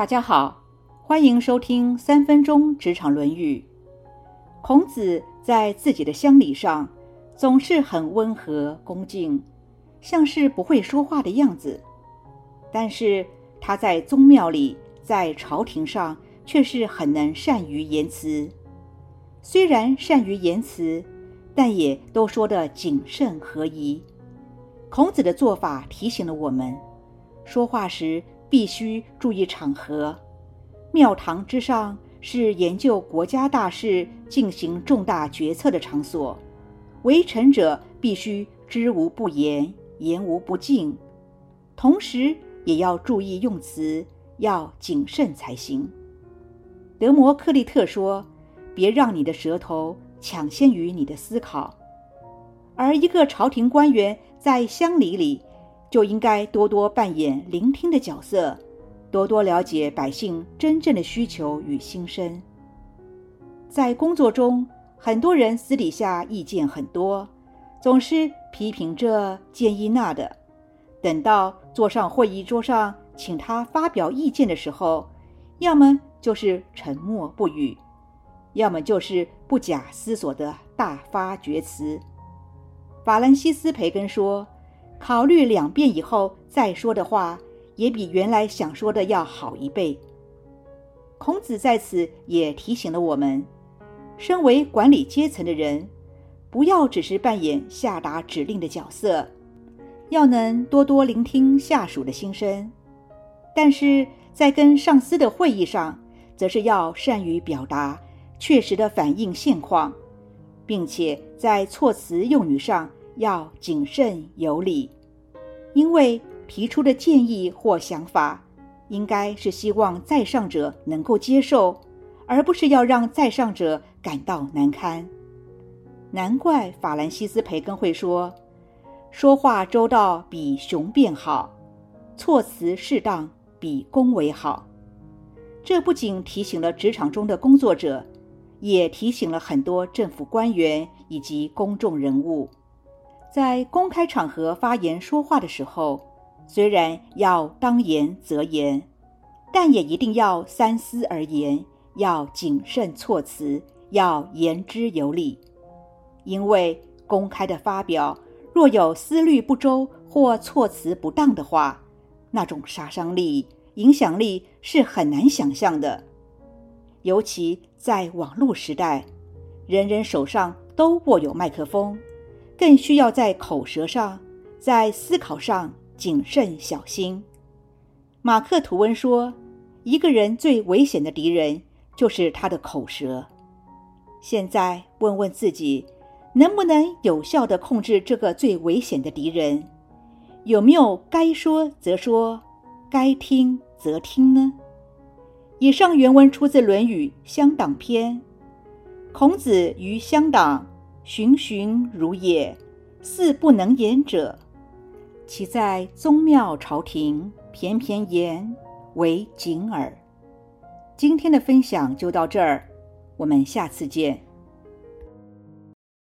大家好，欢迎收听三分钟职场论语。孔子在自己的乡里上总是很温和恭敬，像是不会说话的样子。但是他在宗庙里，在朝廷上却是很能善于言辞。虽然善于言辞，但也都说得谨慎合宜。孔子的做法提醒了我们，说话时。必须注意场合。庙堂之上是研究国家大事、进行重大决策的场所，为臣者必须知无不言，言无不尽，同时也要注意用词，要谨慎才行。德摩克利特说：“别让你的舌头抢先于你的思考。”而一个朝廷官员在乡里里。就应该多多扮演聆听的角色，多多了解百姓真正的需求与心声。在工作中，很多人私底下意见很多，总是批评这、建议那的。等到坐上会议桌上，请他发表意见的时候，要么就是沉默不语，要么就是不假思索的大发厥词。法兰西斯·培根说。考虑两遍以后再说的话，也比原来想说的要好一倍。孔子在此也提醒了我们：身为管理阶层的人，不要只是扮演下达指令的角色，要能多多聆听下属的心声；但是在跟上司的会议上，则是要善于表达，确实的反映现况，并且在措辞用语上。要谨慎有礼，因为提出的建议或想法，应该是希望在上者能够接受，而不是要让在上者感到难堪。难怪法兰西斯·培根会说：“说话周到比雄辩好，措辞适当比恭维好。”这不仅提醒了职场中的工作者，也提醒了很多政府官员以及公众人物。在公开场合发言说话的时候，虽然要当言则言，但也一定要三思而言，要谨慎措辞，要言之有理。因为公开的发表，若有思虑不周或措辞不当的话，那种杀伤力、影响力是很难想象的。尤其在网络时代，人人手上都握有麦克风。更需要在口舌上，在思考上谨慎小心。马克·吐温说：“一个人最危险的敌人就是他的口舌。”现在问问自己，能不能有效地控制这个最危险的敌人？有没有该说则说，该听则听呢？以上原文出自《论语·乡党篇》。孔子于乡党。循循如也，似不能言者，其在宗庙朝廷，偏偏言为谨耳。今天的分享就到这儿，我们下次见。